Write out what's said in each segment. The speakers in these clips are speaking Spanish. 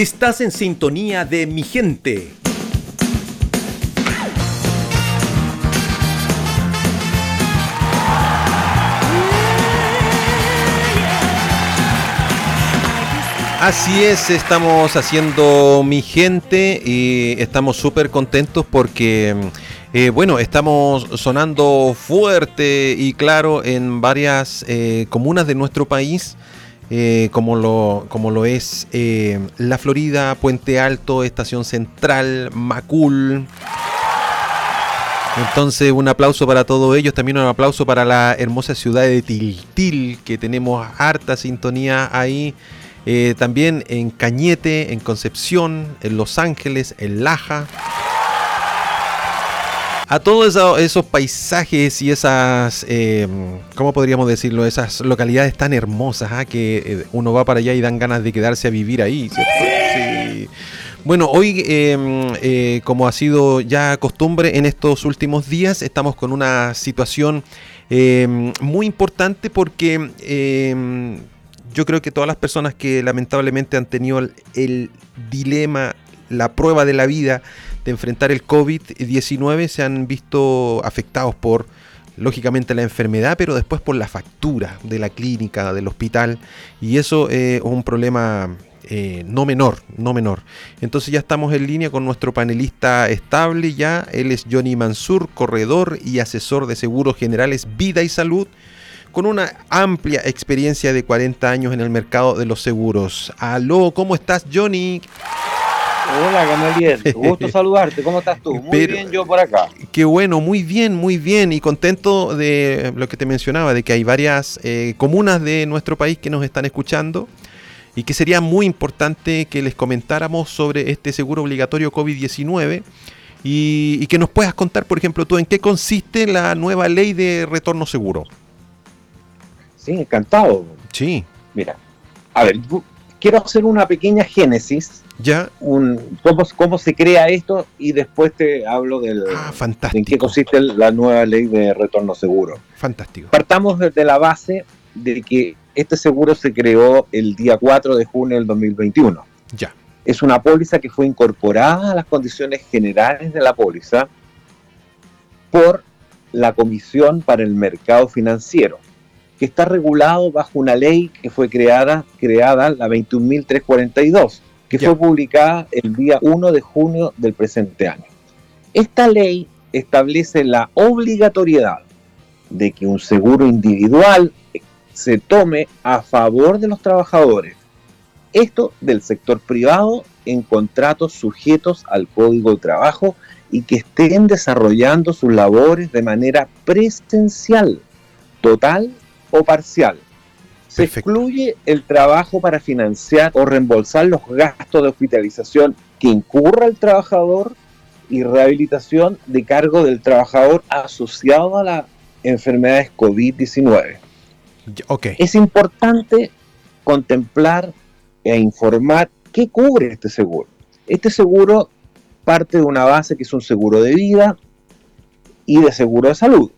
Estás en sintonía de mi gente. Así es, estamos haciendo mi gente y estamos súper contentos porque, eh, bueno, estamos sonando fuerte y claro en varias eh, comunas de nuestro país, eh, como, lo, como lo es La Florida, Puente Alto, Estación Central, Macul. Entonces un aplauso para todos ellos, también un aplauso para la hermosa ciudad de Tiltil, que tenemos harta sintonía ahí. Eh, también en Cañete, en Concepción, en Los Ángeles, en Laja. A todos esos, paisajes y esas, eh, ¿cómo podríamos decirlo? Esas localidades tan hermosas ¿ah? que eh, uno va para allá y dan ganas de quedarse a vivir ahí. Bueno, hoy, em, como ha sido ya costumbre en estos últimos días, estamos con una situación em, muy importante porque em, yo creo que todas las personas que lamentablemente han tenido el, dilema, la prueba de la vida de enfrentar el COVID-19 se han visto afectados por, lógicamente, la enfermedad, pero después por la factura de la clínica, del hospital. Y eso es un problema eh, no menor, no menor. Entonces ya estamos en línea con nuestro panelista estable ya. Él es Johnny Mansur, corredor y asesor de seguros generales Vida y Salud con una amplia experiencia de 40 años en el mercado de los seguros. Aló, ¿cómo estás, Johnny? Hola, Gamaliel. Gusto saludarte. ¿Cómo estás tú? Muy bien, yo por acá. Qué bueno, muy bien, muy bien. Y contento de lo que te mencionaba, de que hay varias eh, comunas de nuestro país que nos están escuchando y que sería muy importante que les comentáramos sobre este seguro obligatorio COVID-19 y, y que nos puedas contar, por ejemplo, tú en qué consiste la nueva ley de retorno seguro. Sí, encantado. Sí. Mira, a ver, quiero hacer una pequeña génesis. Ya. Un, cómo, cómo se crea esto y después te hablo del, ah, fantástico. en qué consiste la nueva ley de retorno seguro. Fantástico. Partamos desde la base de que este seguro se creó el día 4 de junio del 2021. Ya. Es una póliza que fue incorporada a las condiciones generales de la póliza por la Comisión para el Mercado Financiero que está regulado bajo una ley que fue creada, creada la 21.342, que fue publicada el día 1 de junio del presente año. Esta ley establece la obligatoriedad de que un seguro individual se tome a favor de los trabajadores. Esto del sector privado en contratos sujetos al Código de Trabajo y que estén desarrollando sus labores de manera presencial, total o parcial. Se excluye el trabajo para financiar o reembolsar los gastos de hospitalización que incurra el trabajador y rehabilitación de cargo del trabajador asociado a las enfermedades COVID-19. Okay. Es importante contemplar e informar qué cubre este seguro. Este seguro parte de una base que es un seguro de vida y de seguro de salud.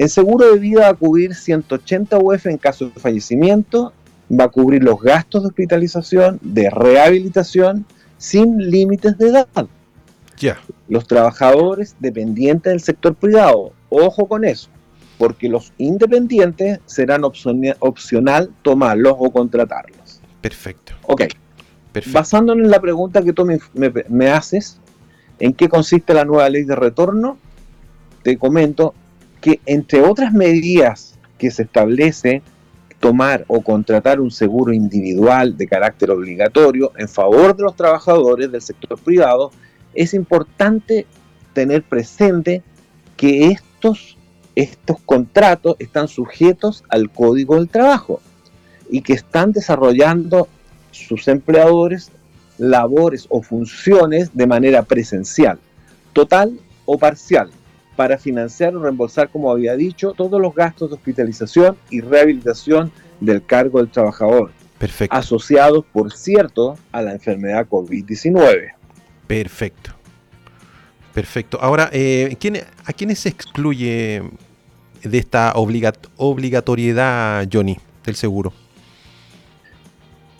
El seguro de vida va a cubrir 180 UF en caso de fallecimiento, va a cubrir los gastos de hospitalización, de rehabilitación, sin límites de edad. Ya. Los trabajadores dependientes del sector privado, ojo con eso, porque los independientes serán opcional tomarlos o contratarlos. Perfecto. Ok. Perfecto. Basándonos en la pregunta que tú me haces, ¿en qué consiste la nueva ley de retorno? Te comento, que entre otras medidas que se establece tomar o contratar un seguro individual de carácter obligatorio en favor de los trabajadores del sector privado, es importante tener presente que estos, estos contratos están sujetos al Código del Trabajo y que están desarrollando sus empleadores labores o funciones de manera presencial, total o parcial, para financiar o reembolsar, como había dicho, todos los gastos de hospitalización y rehabilitación del cargo del trabajador. Perfecto. Asociados, por cierto, a la enfermedad COVID-19. Perfecto. Perfecto. Ahora, eh, ¿a quiénes se excluye de esta obligatoriedad, Johnny, del seguro?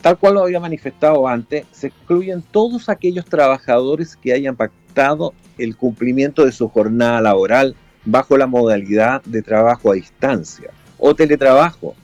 Tal cual lo había manifestado antes, se excluyen todos aquellos trabajadores que hayan pactado el cumplimiento de su jornada laboral bajo la modalidad de trabajo a distancia o teletrabajo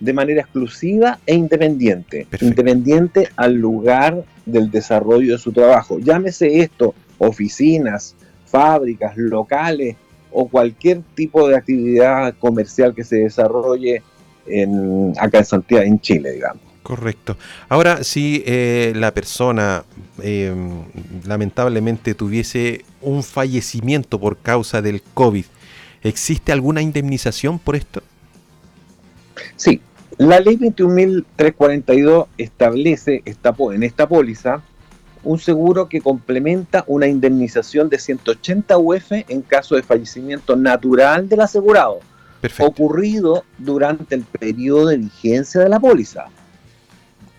de manera exclusiva e independiente, independiente al lugar del desarrollo de su trabajo. Llámese esto oficinas, fábricas, locales o cualquier tipo de actividad comercial que se desarrolle en, acá en Santiago, en Chile, digamos. Correcto. Ahora, si eh, la persona em, lamentablemente tuviese un fallecimiento por causa del COVID, ¿existe alguna indemnización por esto? Sí, la ley 21.342 establece esta, en esta póliza un seguro que complementa una indemnización de 180 UF en caso de fallecimiento natural del asegurado, ocurrido durante el periodo de vigencia de la póliza,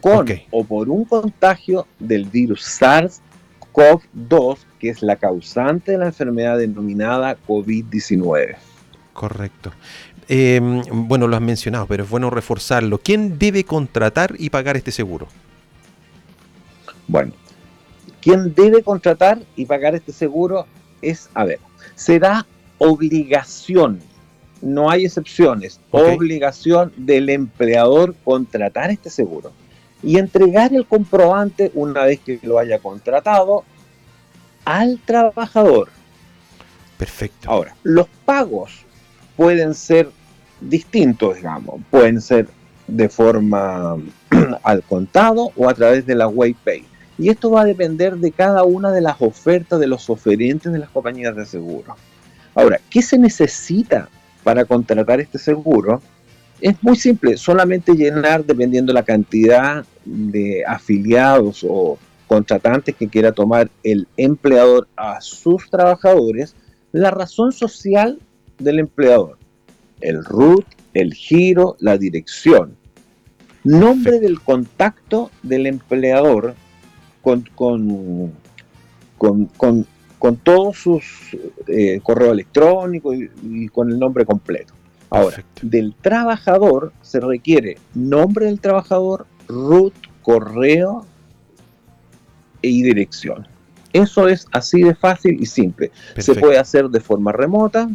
con o por un contagio del virus SARS-CoV-2, que es la causante de la enfermedad denominada COVID-19. Correcto. Em, bueno, lo has mencionado, pero es bueno reforzarlo. ¿Quién debe contratar y pagar este seguro? Bueno, quien debe contratar y pagar este seguro es, a ver, será obligación, no hay excepciones, obligación del empleador contratar este seguro y entregar el comprobante una vez que lo haya contratado al trabajador. Perfecto. Ahora, los pagos pueden ser distintos, digamos, pueden ser de forma al contado o a través de la WayPay. Y esto va a depender de cada una de las ofertas de los oferentes de las compañías de seguro. Ahora, ¿qué se necesita para contratar este seguro? Es muy simple, solamente llenar, dependiendo la cantidad de afiliados o contratantes que quiera tomar el empleador a sus trabajadores, la razón social del empleador, el RUT, el giro, la dirección, nombre del contacto del empleador con, con, con, todos sus eh, correo electrónico y, con el nombre completo. Ahora, del trabajador se requiere nombre del trabajador, root, correo y dirección. Eso es así de fácil y simple. Se puede hacer de forma remota.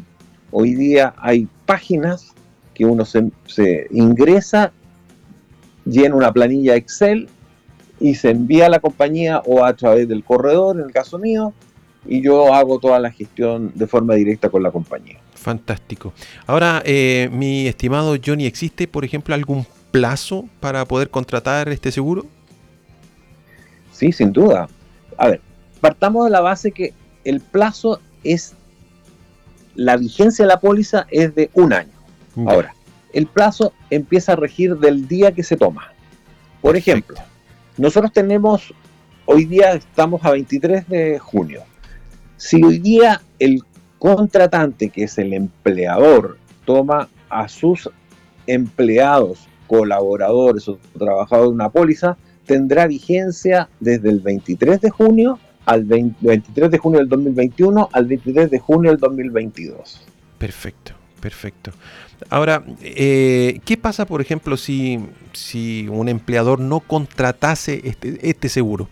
Hoy día hay páginas que uno se, se ingresa, llena una planilla Excel y se envía a la compañía o a través del corredor, en el caso mío, y yo hago toda la gestión de forma directa con la compañía. Fantástico. Ahora, eh, mi estimado Johnny, ¿existe, por ejemplo, algún plazo para poder contratar este seguro? Sí, sin duda. A ver, partamos de la base que el plazo es, la vigencia de la póliza es de un año. Ahora, el plazo empieza a regir del día que se toma. Por ejemplo, nosotros tenemos, hoy día estamos a 23 de junio. Si hoy día el contratante, que es el empleador, toma a sus empleados, colaboradores o trabajadores de una póliza, tendrá vigencia desde el 23 de junio al 23 de junio del 2021 al 23 de junio del 2022. Perfecto, perfecto. Ahora, eh, ¿qué pasa, por ejemplo, si, si un empleador no contratase este, este seguro?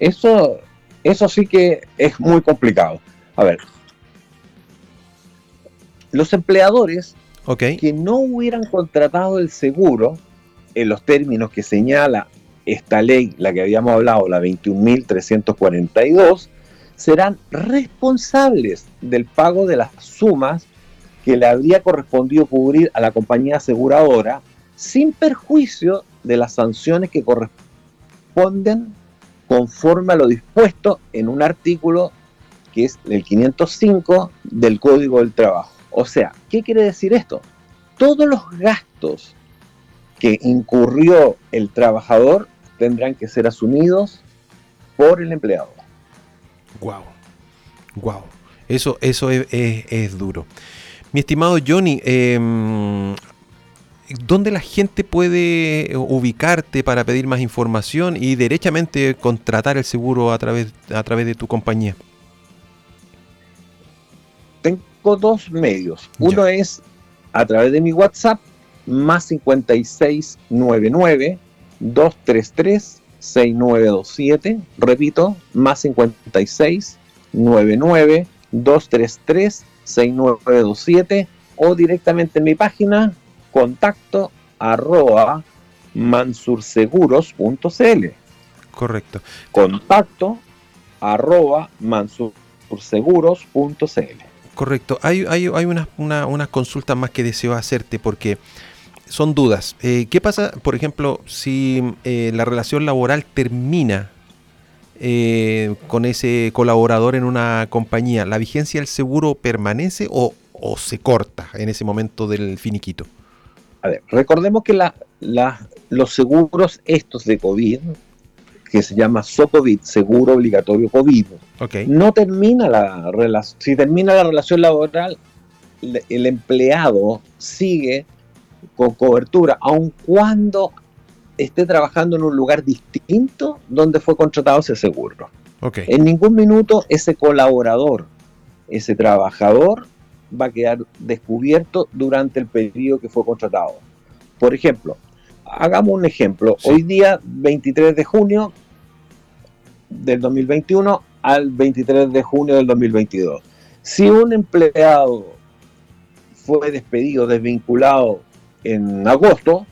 Eso, eso sí que es muy complicado. A ver, los empleadores que no hubieran contratado el seguro en los términos que señala esta ley, la que habíamos hablado, la 21.342, serán responsables del pago de las sumas que le habría correspondido cubrir a la compañía aseguradora sin perjuicio de las sanciones que corresponden conforme a lo dispuesto en un artículo que es el 505 del Código del Trabajo. O sea, ¿qué quiere decir esto? Todos los gastos que incurrió el trabajador tendrán que ser asumidos por el empleado. Wow, wow, eso, eso es duro. Mi estimado Johnny, em, ¿dónde la gente puede ubicarte para pedir más información y derechamente contratar el seguro a través, a través de tu compañía? Tengo dos medios. Uno es a través de mi WhatsApp, más 5699 233 6927. Repito, más 56 99 233 6927 o directamente en mi página contacto arroba mansurseguros.cl. Correcto. Contacto arroba mansurseguros.cl. Correcto. Hay, hay, hay unas una, consultas más que deseo hacerte porque son dudas. Eh, ¿Qué pasa, por ejemplo, si eh, la relación laboral termina eh, con ese colaborador en una compañía? ¿La vigencia del seguro permanece o, o se corta en ese momento del finiquito? A ver, recordemos que la, los seguros estos de COVID, que se llama SOCOVID, seguro obligatorio COVID, no termina la relación, si termina la relación laboral, el empleado sigue con cobertura, aun cuando esté trabajando en un lugar distinto donde fue contratado ese seguro. En ningún minuto ese colaborador, ese trabajador, va a quedar descubierto durante el periodo que fue contratado. Por ejemplo, hagamos un ejemplo. Hoy día, 23 de junio del 2021 al 23 de junio del 2022. Si un empleado fue despedido, desvinculado en agosto,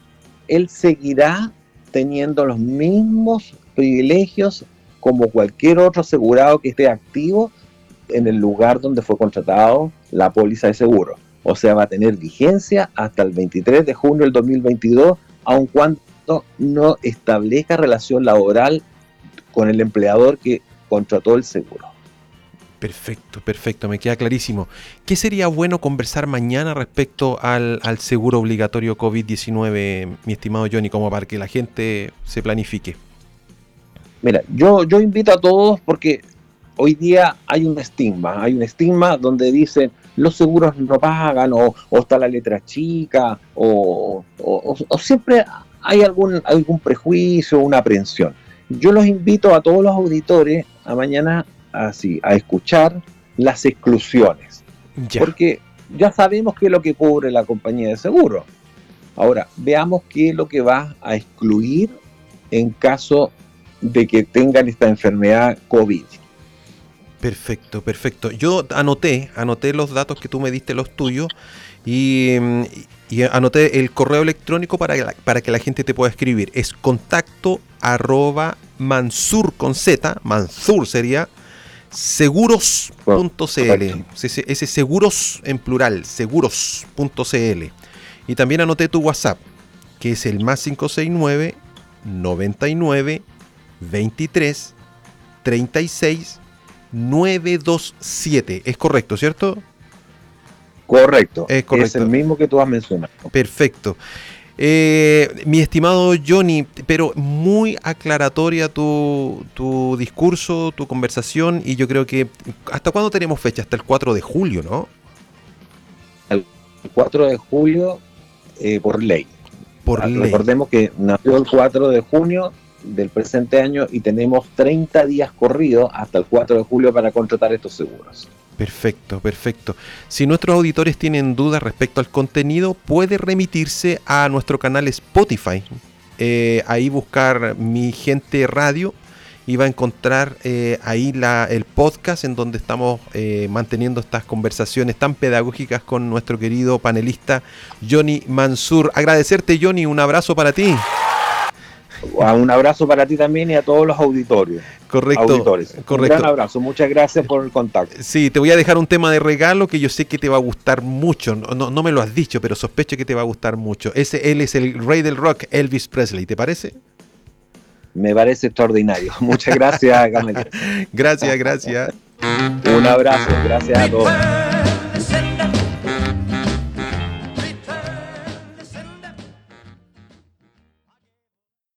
él seguirá teniendo los mismos privilegios como cualquier otro asegurado que esté activo en el lugar donde fue contratado la póliza de seguro. O sea, va a tener vigencia hasta el 23 de junio del 2022, aun cuando no establezca relación laboral con el empleador que contrató el seguro. Perfecto, perfecto, me queda clarísimo. ¿Qué sería bueno conversar mañana respecto al, seguro obligatorio COVID-19, mi estimado Johnny, como para que la gente se planifique? Mira, yo, yo invito a todos porque hoy día hay un estigma, hay un estigma donde dicen los seguros no pagan o, está la letra chica o, o, siempre hay algún, algún prejuicio, una aprensión. Yo los invito a todos los auditores a mañana así, a escuchar las exclusiones. Porque ya sabemos qué es lo que cubre la compañía de seguro. Ahora, veamos qué es lo que va a excluir en caso de que tengan esta enfermedad COVID. Perfecto, perfecto. Yo anoté, anoté los datos que tú me diste, los tuyos, y, anoté el correo electrónico para que, la, para que la gente te pueda escribir. Es contacto arroba mansur con Z, mansur sería seguros.cl. Ese seguros en plural, seguros.cl. Y también anoté tu WhatsApp, que es el más 569 99 23 36 927. Es correcto, ¿cierto? Correcto. Es correcto. Es el mismo que tú has mencionado. Perfecto. Eh, mi estimado Johnny, pero muy aclaratoria tu, tu, discurso, tu conversación, y yo creo que. ¿Hasta cuándo tenemos fecha? Hasta el 4 de julio, ¿no? El 4 de julio, eh, por ley. Por ley. Recordemos que nació el 4 de junio del presente año y tenemos 30 días corridos hasta el 4 de julio para contratar estos seguros. Perfecto, perfecto. Si nuestros auditores tienen dudas respecto al contenido, puede remitirse a nuestro canal Spotify. Eh, ahí buscar Mi Gente Radio y va a encontrar eh, ahí la, el podcast en donde estamos eh, manteniendo estas conversaciones tan pedagógicas con nuestro querido panelista Johnny Mansur. Agradecerte Johnny, un abrazo para ti. Un abrazo para ti también y a todos los auditorios. Correcto. Auditores. Correcto. Un gran abrazo. Muchas gracias por el contacto. Sí, te voy a dejar un tema de regalo que yo sé que te va a gustar mucho. No, no me lo has dicho, pero sospecho que te va a gustar mucho. Ese, él es el rey del rock, Elvis Presley. ¿Te parece? Me parece extraordinario. Muchas gracias, gracias, gracias. Un abrazo. Gracias a todos.